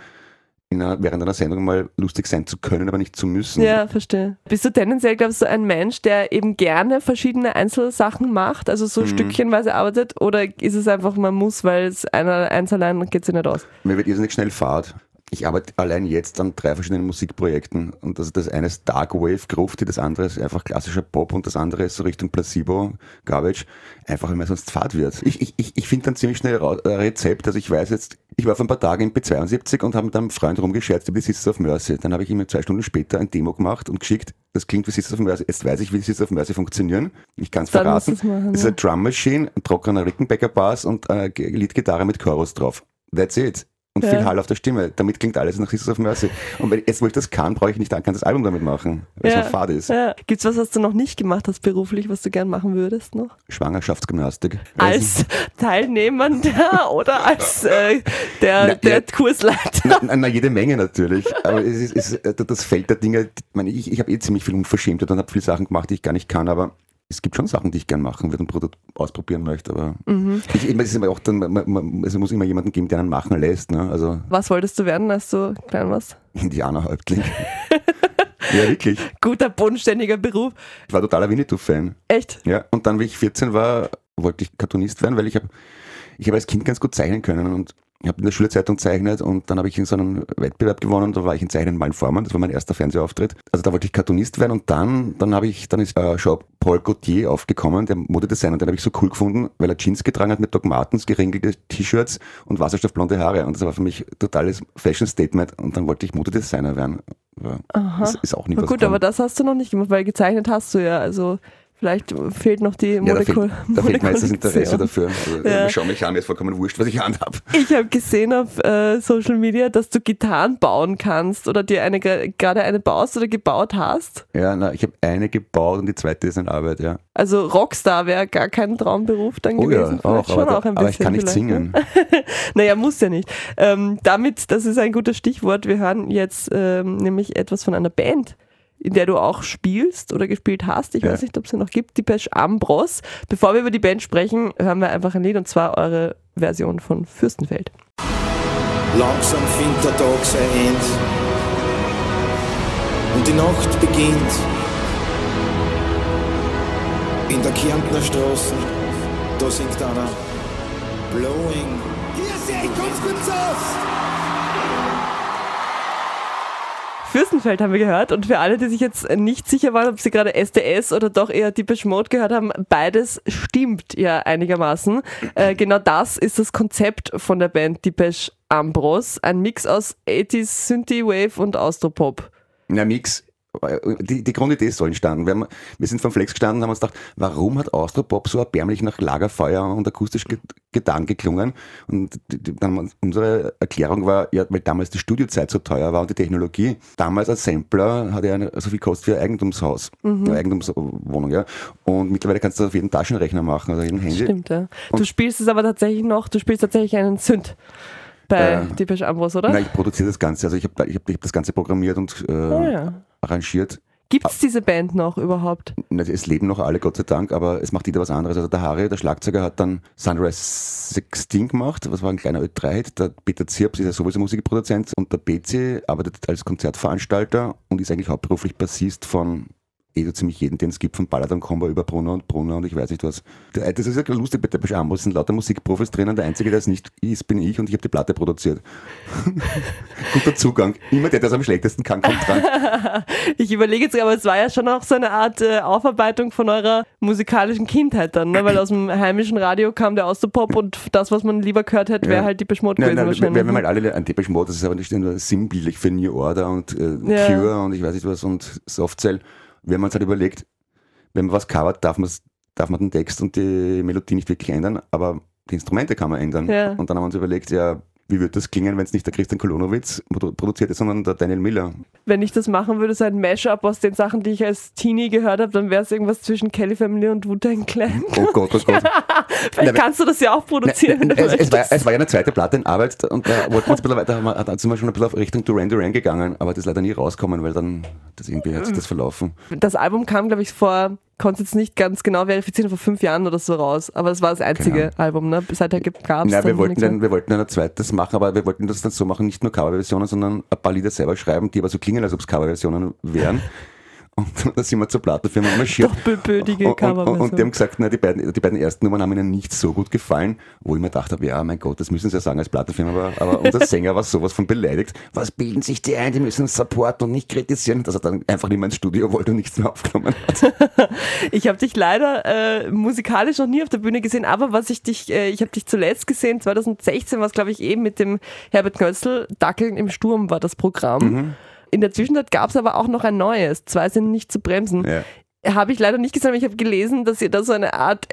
einer, während einer Sendung mal lustig sein zu können, aber nicht zu müssen. Ja, verstehe. Bist du tendenziell, glaubst du, ein Mensch, der eben gerne verschiedene Einzelsachen macht, also so Mhm. stückchenweise arbeitet, oder ist es einfach, man muss, weil es einer eins allein geht sich nicht aus? Mir wird irrsinnig schnell Fahrt. Ich arbeite allein jetzt an drei verschiedenen Musikprojekten. Und das, das eine ist Dark Wave Grufti, das andere ist einfach klassischer Pop und das andere ist so Richtung Placebo, Garbage. Einfach, weil mir sonst fad wird. Ich, ich, ich, ich finde dann ziemlich schnell ein Rezept. Also ich weiß jetzt, ich war vor ein paar Tagen im B72 und habe mit einem Freund rumgescherzt über die Sisters of Mercy. Dann habe ich ihm zwei Stunden später ein Demo gemacht und geschickt. Das klingt wie Sisters of Mercy. Jetzt weiß ich, wie Sisters of Mercy funktionieren. Ich kann es verraten. es ist eine Drum Machine, ein trockener Rickenbacker Bass und äh, Leadgitarre mit Chorus drauf. That's it. Und Ja. viel Hall auf der Stimme. Damit klingt alles nach Sisters of Mercy. Und wenn, jetzt, wo ich das kann, brauche ich nicht ein ganzes Album damit machen, weil es Ja. so fad ist. Ja. Gibt's was, was du noch nicht gemacht hast beruflich, was du gern machen würdest noch? Schwangerschaftsgymnastik. Als Teilnehmender oder als äh, der, Na, der ja. Kursleiter? Na, na, na, jede Menge natürlich. Aber es ist, es ist, äh, das Feld der Dinge, ich, meine, ich, ich habe eh ziemlich viel Unverschämtheit und habe viele Sachen gemacht, die ich gar nicht kann, aber es gibt schon Sachen, die ich gern machen würde und produ- ausprobieren möchte. Aber ich, ich, meine, es auch dann, man, man, es muss immer jemanden geben, der einen machen lässt. Ne? Also Was wolltest du werden, als du klein warst? Indianerhäuptling. ja, wirklich. Guter, bodenständiger Beruf. Ich war totaler Winnetou-Fan. Echt? Ja, und dann, wie ich 14 war, wollte ich Cartoonist werden, weil ich habe ich hab als Kind ganz gut zeichnen können und ich habe in der Schulzeitung gezeichnet und dann habe ich in so einem Wettbewerb gewonnen und da war ich in Zeichnen mal Forman, das war mein erster Fernsehauftritt. Also da wollte ich Cartoonist werden und dann, dann habe ich, dann ist äh, schon Paul Gaultier aufgekommen, der Modedesigner, den habe ich so cool gefunden, weil er Jeans getragen hat mit Doc Martens, geringelte T-Shirts und wasserstoffblonde Haare und das war für mich totales Fashion Statement und dann wollte ich Modedesigner werden. Aber Aha. Das ist auch nie Na gut, aber das hast du noch nicht gemacht, weil gezeichnet hast du ja. Also vielleicht fehlt noch die Ja, da fehlt, da fehlt das Interesse dafür. Also, Ja. Schau mich an, mir ist vollkommen wurscht, was ich anhab. Ich habe gesehen auf äh, Social Media, dass du Gitarren bauen kannst oder dir eine gerade eine baust oder gebaut hast. Ja, na, ich habe eine gebaut und die zweite ist in Arbeit, ja. Also Rockstar wäre gar kein Traumberuf dann Oh ja, gewesen. Vielleicht auch, schon aber, auch ein aber ich kann nicht ne? singen. Naja, muss ja nicht. Ähm, damit, das ist ein gutes Stichwort. Wir hören jetzt ähm, nämlich etwas von einer Band, in der du auch spielst oder gespielt hast. Ich Ja. weiß nicht, ob es sie noch gibt. Die Pesch Ambros. Bevor wir über die Band sprechen, hören wir einfach ein Lied und zwar eure Version von Fürstenfeld. Langsam findet der Tag sein Ende und die Nacht beginnt. In der Kärntner Straßen, da singt einer Blowing. Hier sehe ich, kommt's kurz aus! Fürstenfeld haben wir gehört und für alle, die sich jetzt nicht sicher waren, ob sie gerade SDS oder doch eher Deepish Mode gehört haben, beides stimmt ja einigermaßen. Äh, genau das ist das Konzept von der Band Deepish Ambros, ein Mix aus 80s Synthie Wave und Austropop. Na, Mix. Die, die Grundidee ist so entstanden. Wir, haben, wir sind vom Flex gestanden und haben uns gedacht, warum hat Austropop so erbärmlich nach Lagerfeuer und akustisch Gedanken geklungen? Und dann unsere Erklärung war, ja, weil damals die Studiozeit so teuer war und die Technologie. Damals als Sampler hat er so viel kostet wie ein Eigentumshaus, eine Eigentumswohnung, ja. Und mittlerweile kannst du das auf jeden Taschenrechner machen, also jeden Handy. Stimmt, ja. Du Und- spielst es aber tatsächlich noch, du spielst tatsächlich einen Synth bei Äh, Deepish Ambros, oder? Nein, ich produziere das Ganze. Also ich habe ich hab, ich hab das Ganze programmiert und äh, Ah, ja. Arrangiert. Gibt es diese Band noch überhaupt? Es leben noch alle, Gott sei Dank, aber es macht jeder was anderes. Also der Harry, der Schlagzeuger, hat dann Sunrise 16 gemacht, was war ein kleiner Ö3-Hit. Der Peter Zirps ist ja sowieso Musikproduzent und der PC arbeitet als Konzertveranstalter und ist eigentlich hauptberuflich Bassist von eh so ziemlich jeden, den es gibt, von Ballad und Combo über Brunner und Brunner und ich weiß nicht was. Das ist ja lustig bei Depeche Ambros, es sind lauter Musikprofis drinnen, der Einzige, der es nicht ist, bin ich und ich habe die Platte produziert. Guter Zugang. Immer der, der es am schlechtesten kann, kommt dran. Ich überlege jetzt, aber es war ja schon auch so eine Art äh, Aufarbeitung von eurer musikalischen Kindheit dann, ne? weil aus dem heimischen Radio kam der Austropop und das, was man lieber gehört hätte, wäre Ja. halt die Beschmut Nein, gewesen nein, wir, wahrscheinlich. wir haben ne? halt alle ein Depeche Mode, das ist aber nicht nur sinnbildlich für New Order und äh, Ja. Cure und ich weiß nicht was und Softcell. Wir haben uns halt überlegt, wenn man was covert, darf, darf man den Text und die Melodie nicht wirklich ändern, aber die Instrumente kann man ändern. Ja. Und dann haben wir uns überlegt, ja, wie wird das klingen, wenn es nicht der Christian Kolonowitz produ- produziert ist, sondern der Daniel Miller. Wenn ich das machen würde, so ein Mashup aus den Sachen, die ich als Teenie gehört habe, dann wäre es irgendwas zwischen Kelly Family und Wu-Tang Clan. Oh Gott, oh Gott. Vielleicht kannst du das ja auch produzieren. wenn du es, es, war, es war ja eine zweite Platte in Arbeit und da wollten wir uns ein bisschen weiter, haben wir- da sind wir schon ein bisschen auf Richtung Duran Duran gegangen, aber das ist leider nie rauskommen, weil dann das irgendwie hat sich das verlaufen. Das Album kam, glaube ich, vor, konnte jetzt nicht ganz genau verifizieren, vor fünf Jahren oder so raus. Aber es war das einzige Genau. Album, ne? Seither gab es Nein, wir wollten, dann, wir wollten dann ein zweites machen, aber wir wollten das dann so machen, nicht nur Coverversionen, sondern ein paar Lieder selber schreiben, die aber so klingen, als ob es Coverversionen wären. Und da sind wir zur Plattenfirma marschiert. Doppelbödige Und, und, Coverversion. und die haben gesagt, na, die, beiden, die beiden ersten Nummern haben ihnen nicht so gut gefallen, wo ich mir gedacht habe, ja, mein Gott, das müssen sie ja sagen als Plattenfirma, aber, aber unser Sänger war sowas von beleidigt. Was bilden sich die ein? Die müssen supporten und nicht kritisieren. Dass er dann einfach nicht mehr ins Studio wollte und nichts mehr aufgenommen hat. Ich habe dich leider äh, musikalisch noch nie auf der Bühne gesehen, aber was ich dich, äh, ich habe dich zuletzt gesehen, 2016 war es, glaube ich, eben mit dem Herbert Knötzl, Dackeln im Sturm war das Programm. In der Zwischenzeit gab es aber auch noch ein neues, zwei sind nicht zu bremsen. Ja. Habe ich leider nicht gesehen, aber ich habe gelesen, dass ihr da so eine Art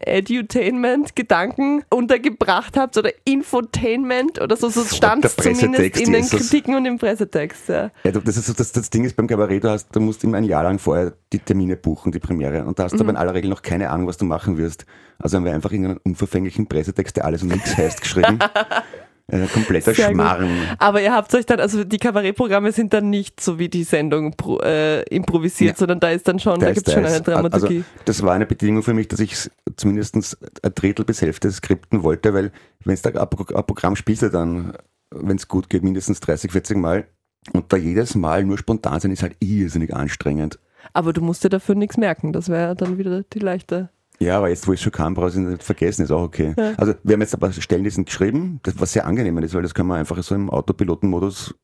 Edutainment-Gedanken untergebracht habt oder Infotainment oder so, so stand zumindest in den. Kritiken und im Pressetext. Ja. Ja, das, ist das, das Ding ist beim Kabarett, du, hast, du musst immer ein Jahr lang vorher die Termine buchen, die Premiere. Und da hast du aber in aller Regel noch keine Ahnung, was du machen wirst. Also haben wir einfach irgendeinen unverfänglichen Pressetext, der alles und nichts heißt, geschrieben. Ein kompletter Sehr gut. Schmarrn. Aber ihr habt euch dann, also die Kabarettprogramme sind dann nicht so wie die Sendung pro, äh, improvisiert, Ja. sondern da ist dann schon, da, ist- gibt es schon eine Dramaturgie. Also, das war eine Bedingung für mich, dass ich zumindest ein Drittel bis Hälfte skripten wollte, weil wenn es da ein Programm spielte, dann, wenn es gut geht, mindestens 30, 40 Mal. Und da jedes Mal nur spontan sein, ist halt irrsinnig anstrengend. Aber du musst dir dafür nichts merken, das wäre dann wieder die leichte. Ja, aber jetzt, wo ich schon kam, brauche ich es nicht vergessen, ist auch okay. Also wir haben jetzt ein paar Stellen, die sind geschrieben, das, was sehr angenehm ist, weil das kann man einfach so im Autopilotenmodus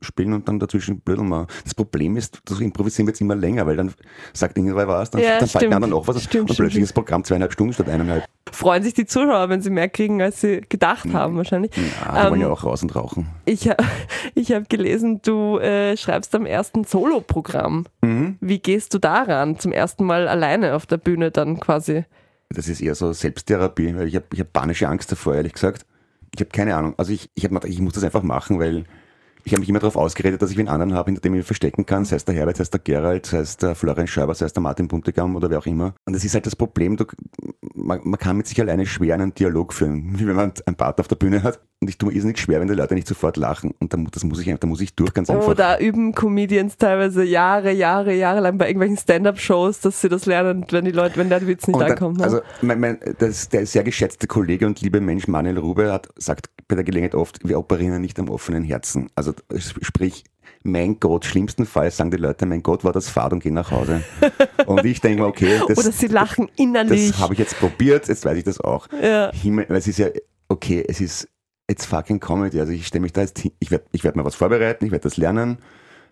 spielen und dann dazwischen blödeln mal. Das Problem ist, das Improvisieren wird immer länger, weil dann sagt irgendwer was, dann, Ja, dann mir anderen auch was Stimmt, und stimmt, plötzlich ist das Programm zweieinhalb Stunden statt eineinhalb. Freuen sich die Zuschauer, wenn sie mehr kriegen, als sie gedacht haben, wahrscheinlich. Ja, die wollen Ähm, ja auch raus und rauchen. Ich, ich habe gelesen, du äh, schreibst am ersten Solo-Programm. Mhm. Wie gehst du daran? Zum ersten Mal alleine auf der Bühne dann quasi. Das ist eher so Selbsttherapie, weil ich habe ich hab panische Angst davor, ehrlich gesagt. Ich habe keine Ahnung. Also ich, ich, hab, mir gedacht, ich muss das einfach machen, weil ich habe mich immer darauf ausgeredet, dass ich einen anderen habe, hinter dem ich mich verstecken kann, sei es der Herbert, sei es der Gerald, sei es der Florian Schäuber, sei es der Martin Buntigam oder wer auch immer. Und das ist halt das Problem, du, man, man kann mit sich alleine schwer einen Dialog führen, wie wenn man einen Part auf der Bühne hat. Und ich tue mir irrsinnig schwer, wenn die Leute nicht sofort lachen. Und da, das muss ich, einfach- da muss ich durch, ganz einfach. Oh, da üben Comedians teilweise Jahre, Jahre, Jahre lang bei irgendwelchen Stand-Up-Shows, dass sie das lernen, wenn die Leute, wenn der Witz nicht dann- ankommt. Ne? Also mein, mein, das, der sehr geschätzte Kollege und liebe Mensch Manuel Rube hat sagt bei der Gelegenheit oft, wir operieren nicht am offenen Herzen. Also sprich, mein Gott, schlimmstenfalls sagen die Leute, mein Gott, war das Fahrt und gehen nach Hause. und ich denke mir, okay, das, Oder sie lachen innerlich. das habe ich jetzt probiert, jetzt weiß ich das auch. ja. Himmel, weil es ist ja, okay, es ist it's fucking Comedy. Also ich stelle mich da jetzt hin, ich werde ich werd mir was vorbereiten, ich werde das lernen,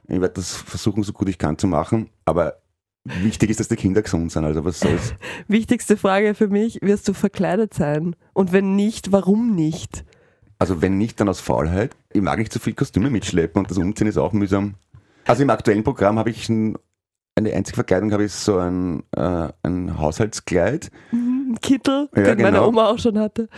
ich werde das versuchen, so gut ich kann zu machen, aber wichtig ist, dass die Kinder gesund sind. Also was soll's. Wichtigste Frage für mich, wirst du verkleidet sein? Und wenn nicht, warum nicht? Also wenn nicht, dann aus Faulheit. Ich mag nicht so viel Kostüme mitschleppen und das Umziehen ist auch mühsam. Also im aktuellen Programm habe ich ein, eine einzige Verkleidung, habe ich so ein, äh, ein Haushaltskleid Ein Kittel, Ja, den meine genau. Oma auch schon hatte.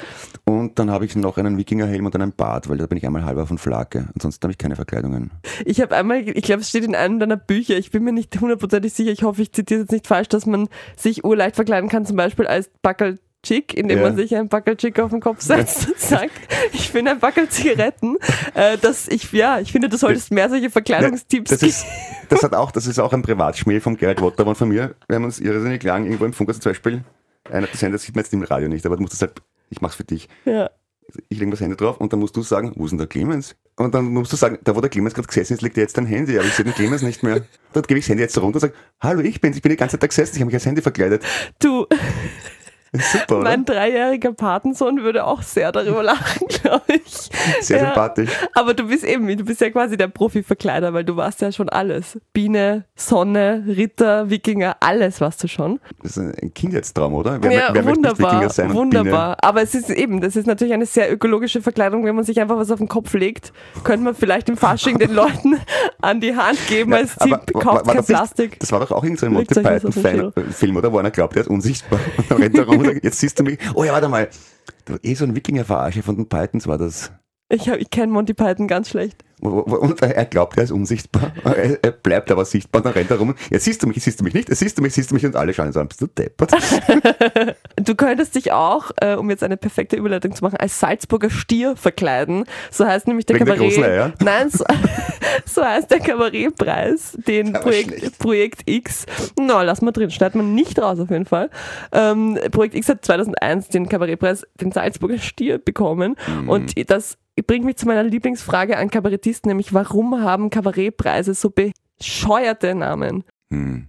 und dann habe ich noch einen Wikingerhelm und einen Bart, weil da bin ich einmal halber von Flake. Ansonsten habe ich keine Verkleidungen. Ich habe einmal, ich glaube, es steht in einem deiner Bücher, ich bin mir nicht hundertprozentig sicher, ich hoffe, ich zitiere jetzt nicht falsch, dass man sich urleicht verkleiden kann, zum Beispiel als Backelchick, indem Ja. man sich ein Backelchick auf den Kopf setzt und sagt, ich bin ein Backel Zigaretten. Äh, dass ich, ja, ich finde, du solltest mehr solche Verkleidungstipps Das ist, das hat auch, das ist auch ein Privatschmäh vom Gerald Wottermann von mir. Wir haben uns irrsinnig lang irgendwo im Funk, also zum Beispiel, einer der Sender sieht man jetzt im Radio nicht, aber du musst das halt, ich mach's für dich. Ja. Ich lege das Handy drauf und dann musst du sagen, wo ist denn der Clemens? Und dann musst du sagen, da wo der Clemens gerade gesessen ist, liegt jetzt dein Handy, aber ich sehe den Clemens nicht mehr. Dann gebe ich das Handy jetzt runter und sage, hallo, ich bin's, ich bin die ganze Zeit da gesessen, ich habe mich als Handy verkleidet. Du, Super, oder? mein dreijähriger Patensohn würde auch sehr darüber lachen, glaube ich. Sehr Ja. sympathisch. Aber du bist eben, du bist ja quasi der Profi-Verkleider, weil du warst ja schon alles. Biene, Sonne, Ritter, Wikinger, alles warst du schon. Das ist ein Kindheitstraum, oder? Wer, ja, wer nicht wunderbar, wunderbar. Aber es ist eben, das ist natürlich eine sehr ökologische Verkleidung, wenn man sich einfach was auf den Kopf legt, könnte man vielleicht im Fasching den Leuten an die Hand geben Biene? als Tipp, aber kauft war kein das nicht- Plastik. Das war doch auch irgendein Monty Python-Film, oder? Wo einer glaubt, er ist unsichtbar. Und rennt er rum jetzt siehst du mich. Oh ja, warte mal. War eh so ein Wikinger-Verarsche von den Pythons war das. Ich, ich kenne Monty Python ganz schlecht. Und er glaubt, er ist unsichtbar. Er, bleibt aber sichtbar dann rennt er rum. Jetzt siehst du mich, jetzt siehst du mich nicht, jetzt siehst du mich, siehst du mich und alle schauen so an. Bist du deppert? Du könntest dich auch, äh, um jetzt eine perfekte Überleitung zu machen, als Salzburger Stier verkleiden. So heißt nämlich der Wegen der Kabarett. Eier? Nein, so, so heißt der Kabarettpreis, den Projekt. Projekt X. Na, lass mal drin, schneidet man nicht raus auf jeden Fall. Ähm, Projekt X hat 2001 den Kabarettpreis, den Salzburger Stier bekommen. Mhm. Und das bringt mich zu meiner Lieblingsfrage an Kabarettisten, nämlich warum haben Kabarettpreise so bescheuerte Namen? Hm.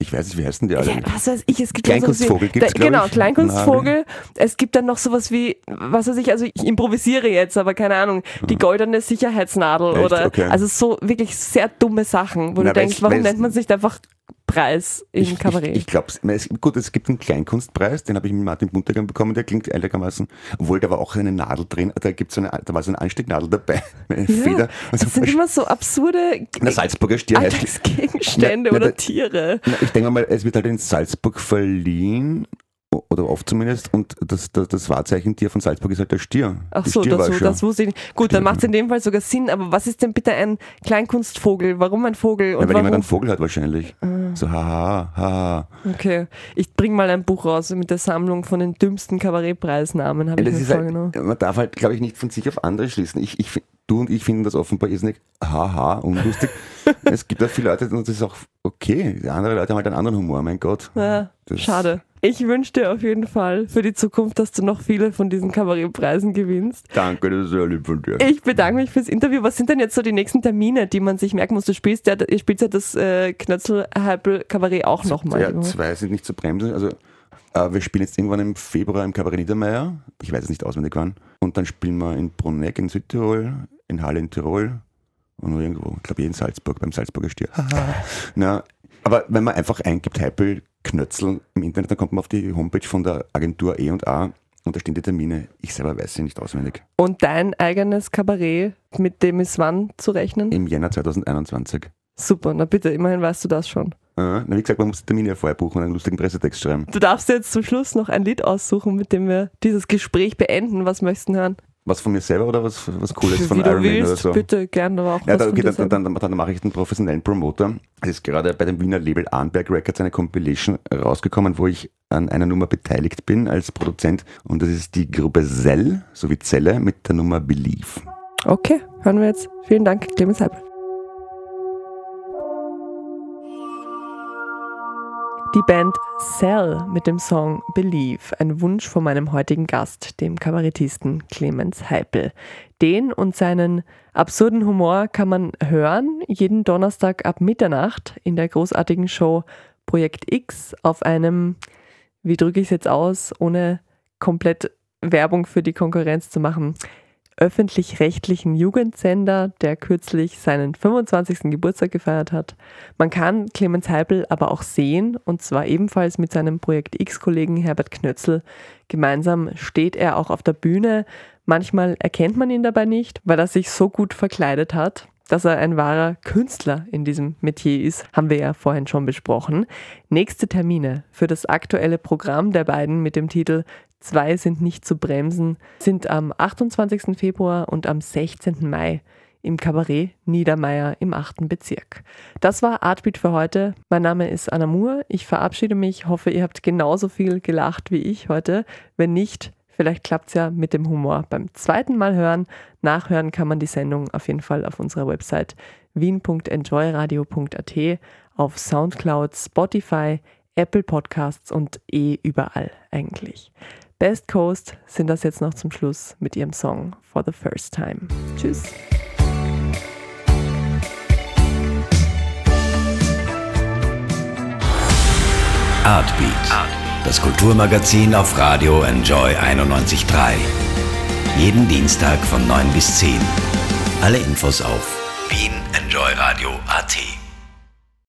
Ich weiß nicht, wie heißen die alle? Ja, was weiß ich, es gibt ja sowas wie- Kleinkunstvogel da, glaub Genau, ich. Kleinkunstvogel. Es gibt dann noch sowas wie, was weiß ich, also ich improvisiere jetzt, aber keine Ahnung, die goldene Sicherheitsnadel Echt? oder, Okay. also so wirklich sehr dumme Sachen, wo Na, du denkst, warum nennt man es nicht einfach Preis im Ich, Kabarett? ich, ich glaube, es, gut, es gibt einen Kleinkunstpreis, den habe ich mit Martin Buntergang bekommen, der klingt einigermaßen, obwohl da war auch eine Nadel drin, da gibt's eine, da war so eine Anstecknadel dabei, mit einer ja, Feder. Und so das sind immer so absurde der Salzburger Stier Alltagsgegenstände Na, na, oder Tiere. Na, ich denke mal, es wird halt in Salzburg verliehen, oder oft zumindest, und das, das, das Wahrzeichentier von Salzburg ist halt der Stier. Ach Die so, das, das wusste ich nicht. Gut, dann macht es in dem Fall sogar Sinn, aber was ist denn bitte ein Kleinkunstvogel? Warum ein Vogel? ja, Und weil jemand einen warum? Vogel hat wahrscheinlich. So, haha, haha. Okay, ich bring mal ein Buch raus mit der Sammlung von den dümmsten Kabarettpreisnamen, habe ich Das mir halt, vorgenommen. man darf halt, glaube ich, nicht von sich auf andere schließen. Ich, ich, du und ich finden das offenbar irrsinnig haha, unlustig. es gibt auch viele Leute, und das ist auch okay. Die andere Leute haben halt einen anderen Humor, mein Gott. Ja, schade. Ich wünsche dir auf jeden Fall für die Zukunft, dass du noch viele von diesen Kabarettpreisen gewinnst. Danke, das ist sehr lieb von dir. Ich bedanke mich fürs Interview. Was sind denn jetzt so die nächsten Termine, die man sich merken muss? Du spielst ja, ihr spielt ja das äh, Knötzel-Kabarett auch nochmal. Ja, zwei sind nicht zu bremsen. Also, äh, wir spielen jetzt irgendwann im Februar im Kabarett Niedermeyer. Ich weiß es nicht auswendig wann. Und dann spielen wir in Bruneck in Südtirol, in Halle in Tirol und noch irgendwo. Ich glaube, in Salzburg, beim Salzburger Stier. Na, aber wenn man einfach eingibt, Heipel Knötzel im Internet, dann kommt man auf die Homepage von der Agentur E&A und da stehen die Termine. Ich selber weiß sie nicht auswendig. Und dein eigenes Kabarett, mit dem ist wann zu rechnen? Im Jänner 2021. Super, na bitte, immerhin weißt du das schon. Na, wie gesagt, man muss die Termine ja vorher buchen und einen lustigen Pressetext schreiben. Du darfst jetzt zum Schluss noch ein Lied aussuchen, mit dem wir dieses Gespräch beenden. Was möchtest du hören? Was von mir selber oder was, was Cooles von Wie Iron Man oder willst, so? bitte, gern, aber auch Ja, was da, von okay, dann, dann, dann, dann mache ich den professionellen Promoter. Es ist gerade bei dem Wiener Label Arnberg Records eine Compilation rausgekommen, wo ich an einer Nummer beteiligt bin als Produzent. Und das ist die Gruppe Zell, sowie Zelle, mit der Nummer Believe. Okay, hören wir jetzt. Vielen Dank, Clemens Heipel. Die Band Cell mit dem Song Believe, ein Wunsch von meinem heutigen Gast, dem Kabarettisten Clemens Heipel. Den und seinen absurden Humor kann man hören, jeden Donnerstag ab Mitternacht in der großartigen Show Projekt X auf einem, wie drücke ich es jetzt aus, ohne komplett Werbung für die Konkurrenz zu machen, öffentlich-rechtlichen Jugendsender, der kürzlich seinen 25. Geburtstag gefeiert hat. Man kann Clemens Heipel aber auch sehen, und zwar ebenfalls mit seinem Projekt X-Kollegen Herbert Knötzl. Gemeinsam steht er auch auf der Bühne. Manchmal erkennt man ihn dabei nicht, weil er sich so gut verkleidet hat. Dass er ein wahrer Künstler in diesem Metier ist, haben wir ja vorhin schon besprochen. Nächste Termine für das aktuelle Programm der beiden mit dem Titel Zwei sind nicht zu bremsen sind am 28. Februar und am 16. Mai im Kabarett Niedermeyer im 8. Bezirk. Das war Artbeat für heute. Mein Name ist Anna Moore. Ich verabschiede mich, hoffe, ihr habt genauso viel gelacht wie ich heute. Wenn nicht, vielleicht klappt es ja mit dem Humor beim zweiten Mal hören. Nachhören kann man die Sendung auf jeden Fall auf unserer Website wien.enjoyradio.at, auf Soundcloud, Spotify, Apple Podcasts und eh überall eigentlich. Best Coast sind das jetzt noch zum Schluss mit ihrem Song For the First Time. Tschüss. Artbeat, das Kulturmagazin auf Radio Enjoy 91.3. Jeden Dienstag von 9 bis 10. Alle Infos auf wienenjoyradio.at.